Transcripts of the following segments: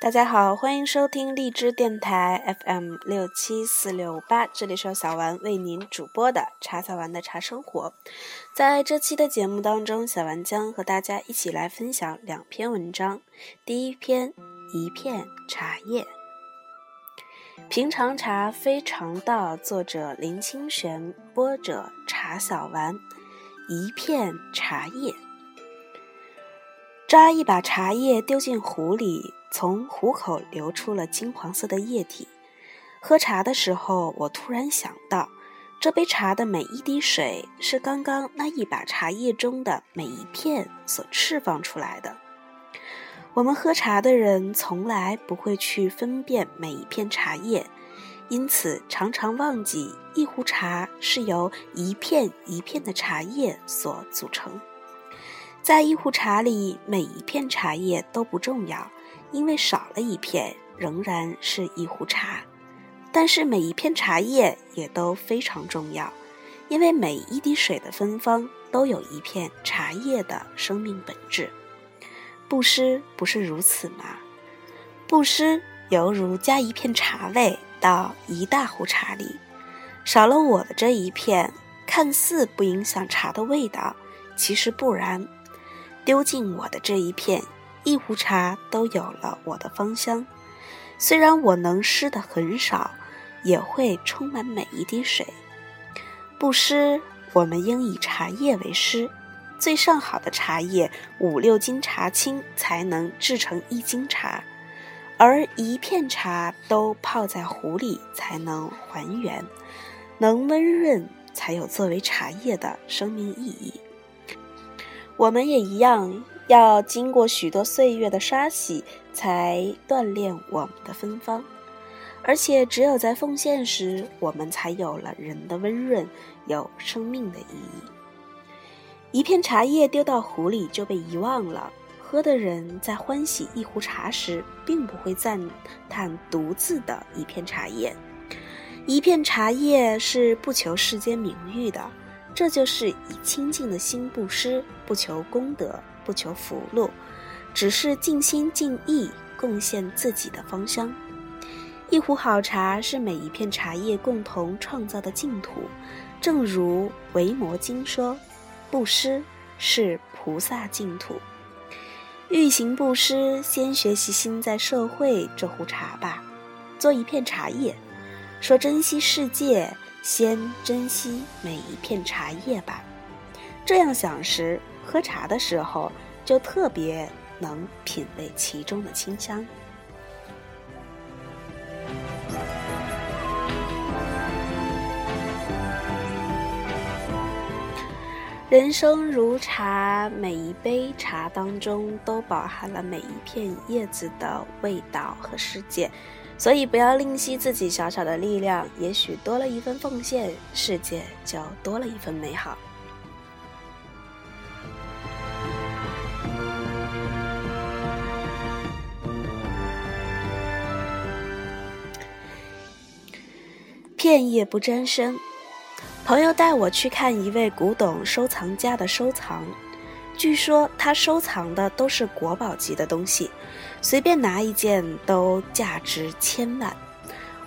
大家好，欢迎收听荔枝电台 FM 六七四六八，这里是小丸为您主播的茶小丸的茶生活。在这期的节目当中，小丸将和大家一起来分享两篇文章。第一篇，一片茶叶。平常茶非常道，作者林清玄，播者茶小丸。一片茶叶，抓一把茶叶丢进壶里。从壶口流出了金黄色的液体。喝茶的时候，我突然想到，这杯茶的每一滴水是刚刚那一把茶叶中的每一片所释放出来的。我们喝茶的人从来不会去分辨每一片茶叶，因此常常忘记一壶茶是由一片一片的茶叶所组成。在一壶茶里，每一片茶叶都不重要。因为少了一片，仍然是一壶茶，但是每一片茶叶也都非常重要，因为每一滴水的芬芳都有一片茶叶的生命本质。布施不是如此吗？布施犹如加一片茶味到一大壶茶里，少了我的这一片，看似不影响茶的味道，其实不然。丢进我的这一片。一壶茶都有了我的芳香，虽然我能施的很少，也会充满每一滴水。不施，我们应以茶叶为师。最上好的茶叶，五六斤茶青才能制成一斤茶，而一片茶都泡在壶里才能还原，能温润，才有作为茶叶的生命意义。我们也一样。要经过许多岁月的刷洗，才锻炼我们的芬芳。而且，只有在奉献时，我们才有了人的温润，有生命的意义。一片茶叶丢到壶里就被遗忘了。喝的人在欢喜一壶茶时，并不会赞叹独自的一片茶叶。一片茶叶是不求世间名誉的，这就是以清净的心布施，不求功德。不求福禄，只是尽心尽意贡献自己的芳香。一壶好茶是每一片茶叶共同创造的净土。正如《维摩经》说：“布施是菩萨净土。”欲行布施，先学习心在社会这壶茶吧。做一片茶叶，说珍惜世界，先珍惜每一片茶叶吧。这样想时。喝茶的时候，就特别能品味其中的清香。人生如茶，每一杯茶当中都饱含了每一片叶子的味道和世界，所以不要吝惜自己小小的力量，也许多了一份奉献，世界就多了一份美好。片叶不沾身。朋友带我去看一位古董收藏家的收藏，据说他收藏的都是国宝级的东西，随便拿一件都价值千万。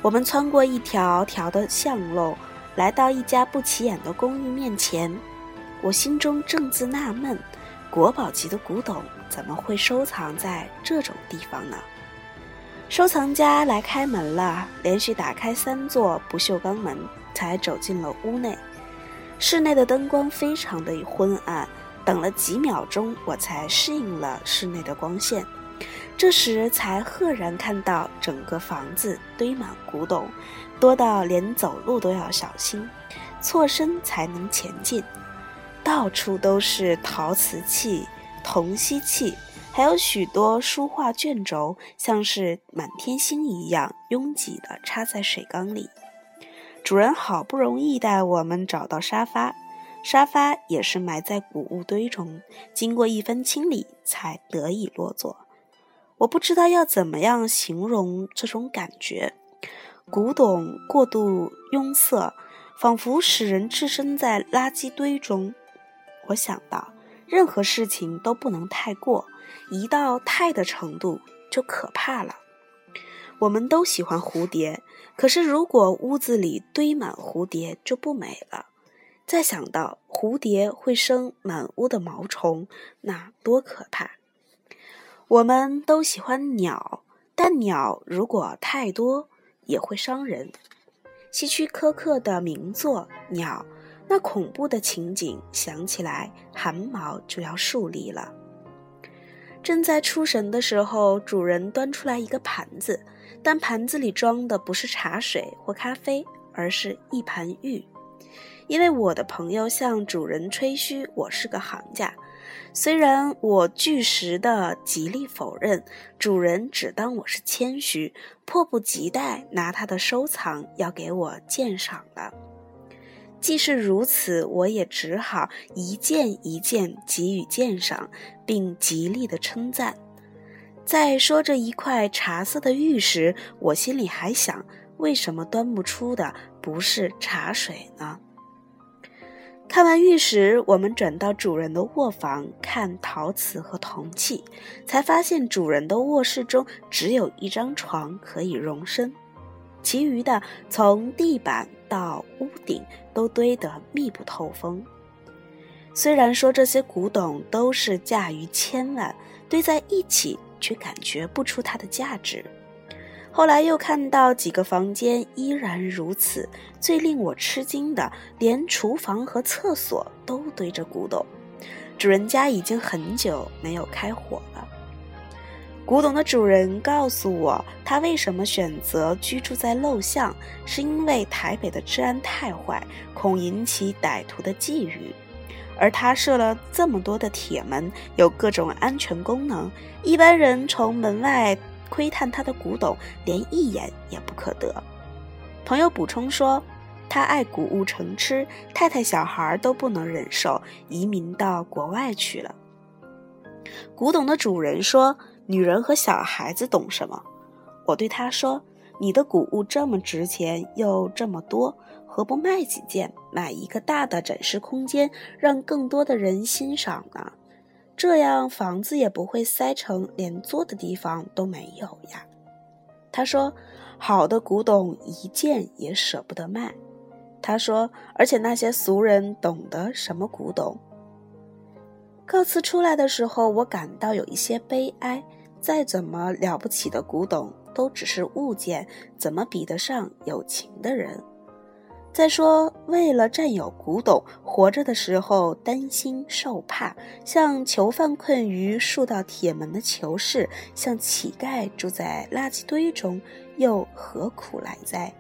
我们穿过一条条的巷路，来到一家不起眼的公寓面前，我心中正自纳闷：国宝级的古董怎么会收藏在这种地方呢？收藏家来开门了，连续打开三座不锈钢门，才走进了屋内。室内的灯光非常的昏暗，等了几秒钟，我才适应了室内的光线。这时才赫然看到整个房子堆满古董，多到连走路都要小心，错身才能前进。到处都是陶瓷器、铜锡器。还有许多书画卷轴，像是满天星一样拥挤地插在水缸里。主人好不容易带我们找到沙发，沙发也是埋在古物堆中，经过一番清理才得以落座。我不知道要怎么样形容这种感觉：古董过度拥塞，仿佛使人置身在垃圾堆中。我想到，任何事情都不能太过。一到太的程度就可怕了。我们都喜欢蝴蝶，可是如果屋子里堆满蝴蝶就不美了。再想到蝴蝶会生满屋的毛虫，那多可怕！我们都喜欢鸟，但鸟如果太多也会伤人。希区柯克的名作《鸟》，那恐怖的情景想起来汗毛就要竖立了。正在出神的时候，主人端出来一个盘子。但盘子里装的不是茶水或咖啡，而是一盘玉。因为我的朋友向主人吹嘘我是个行家，虽然我据实的极力否认，主人只当我是谦虚，迫不及待拿他的收藏要给我鉴赏了。既是如此，我也只好一件一件给予鉴赏，并极力的称赞。在说着一块茶色的玉时，我心里还想：为什么端不出的不是茶水呢？看完玉石，我们转到主人的卧房看陶瓷和铜器，才发现主人的卧室中只有一张床可以容身，其余的从地板到屋顶都堆得密不透风。虽然说这些古董都是价于千万，堆在一起。却感觉不出它的价值。后来又看到几个房间依然如此，最令我吃惊的，连厨房和厕所都堆着古董。主人家已经很久没有开火了。古董的主人告诉我，他为什么选择居住在陋巷，是因为台北的治安太坏，恐引起歹徒的觊觎。而他设了这么多的铁门，有各种安全功能，一般人从门外窥探他的古董，连一眼也不可得。朋友补充说，他爱古物成痴，太太小孩都不能忍受，移民到国外去了。古董的主人说：“女人和小孩子懂什么？”我对他说：“你的古物这么值钱，又这么多。”何不卖几件，买一个大的展示空间，让更多的人欣赏呢？这样房子也不会塞成连坐的地方都没有呀。他说：“好的古董一件也舍不得卖。”他说：“而且那些俗人懂得什么古董？”告辞出来的时候，我感到有一些悲哀。再怎么了不起的古董，都只是物件，怎么比得上有情的人？再说，为了占有古董，活着的时候担心受怕，像囚犯困于数道铁门的囚室，像乞丐住在垃圾堆中，又何苦来哉？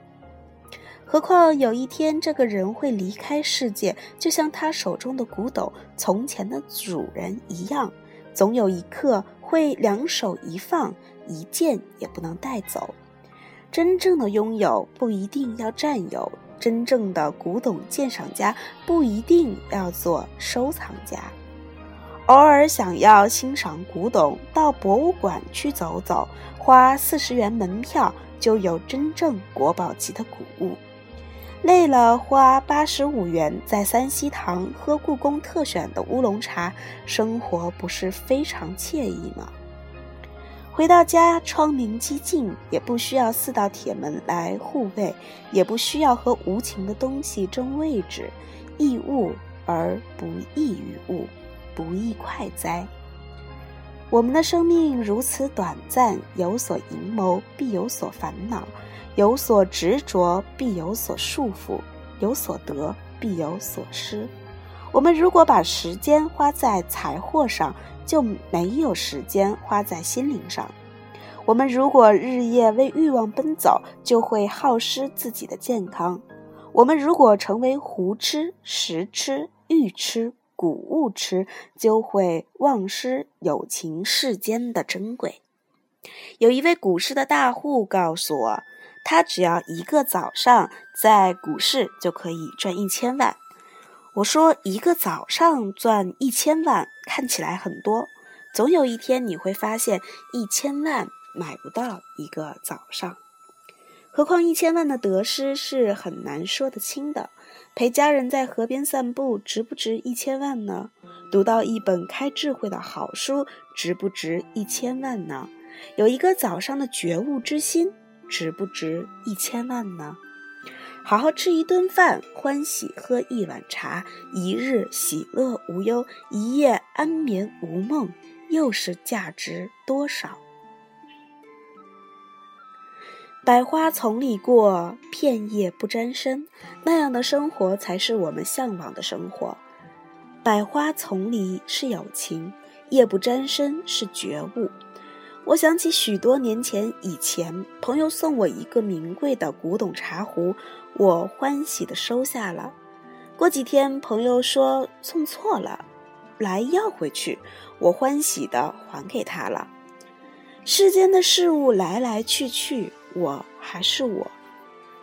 何况有一天这个人会离开世界，就像他手中的古董从前的主人一样，总有一刻会两手一放，一件也不能带走。真正的拥有不一定要占有。真正的古董鉴赏家不一定要做收藏家，偶尔想要欣赏古董，到博物馆去走走，花四十元门票就有真正国宝级的古物。累了花八十五元在三希堂喝故宫特选的乌龙茶，生活不是非常惬意吗？回到家，窗明几净，也不需要四道铁门来护卫，也不需要和无情的东西争位置，易物而不易于物，不亦快哉？我们的生命如此短暂，有所阴谋，必有所烦恼；有所执着，必有所束缚；有所得，必有所失。我们如果把时间花在财货上，就没有时间花在心灵上。我们如果日夜为欲望奔走，就会耗失自己的健康。我们如果成为胡吃、食吃、欲吃、谷物吃，就会忘失友情世间的珍贵。有一位股市的大户告诉我，他只要一个早上在股市就可以赚一千万。我说，一个早上赚一千万看起来很多，总有一天你会发现一千万买不到一个早上。何况一千万的得失是很难说得清的。陪家人在河边散步，值不值一千万呢？读到一本开智慧的好书，值不值一千万呢？有一个早上的觉悟之心，值不值一千万呢？好好吃一顿饭，欢喜喝一碗茶，一日喜乐无忧，一夜安眠无梦，又是价值多少？百花丛里过，片叶不沾身，那样的生活才是我们向往的生活。百花丛里是友情，叶不沾身是觉悟。我想起许多年前，以前朋友送我一个名贵的古董茶壶，我欢喜的收下了。过几天，朋友说送错了，来要回去，我欢喜的还给他了。世间的事物来来去去，我还是我，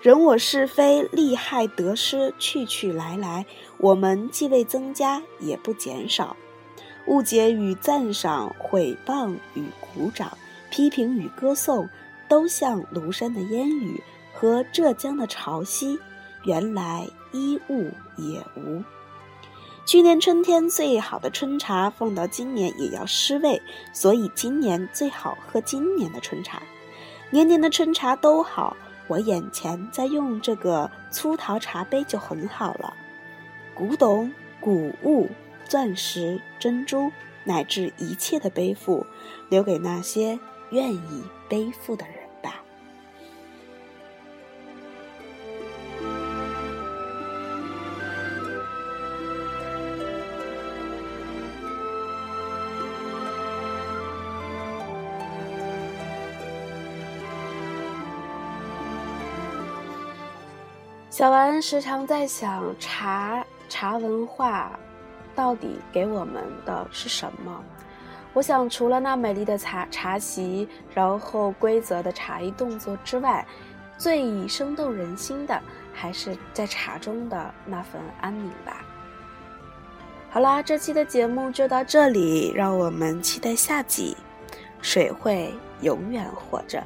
人我是非利害得失去去来来，我们既未增加，也不减少。误解与赞赏，毁谤与鼓掌，批评与歌颂，都像庐山的烟雨和浙江的潮汐，原来一物也无。去年春天最好的春茶放到今年也要失味，所以今年最好喝今年的春茶。年年的春茶都好，我眼前在用这个粗陶茶杯就很好了。古董、古物。钻石、珍珠，乃至一切的背负，留给那些愿意背负的人小丸时常在想茶茶文化。到底给我们的是什么？我想，除了那美丽的茶茶席，然后规则的茶艺动作之外，最以生动人心的还是在茶中的那份安宁吧。好啦，这期的节目就到这里，让我们期待下集。水会永远活着。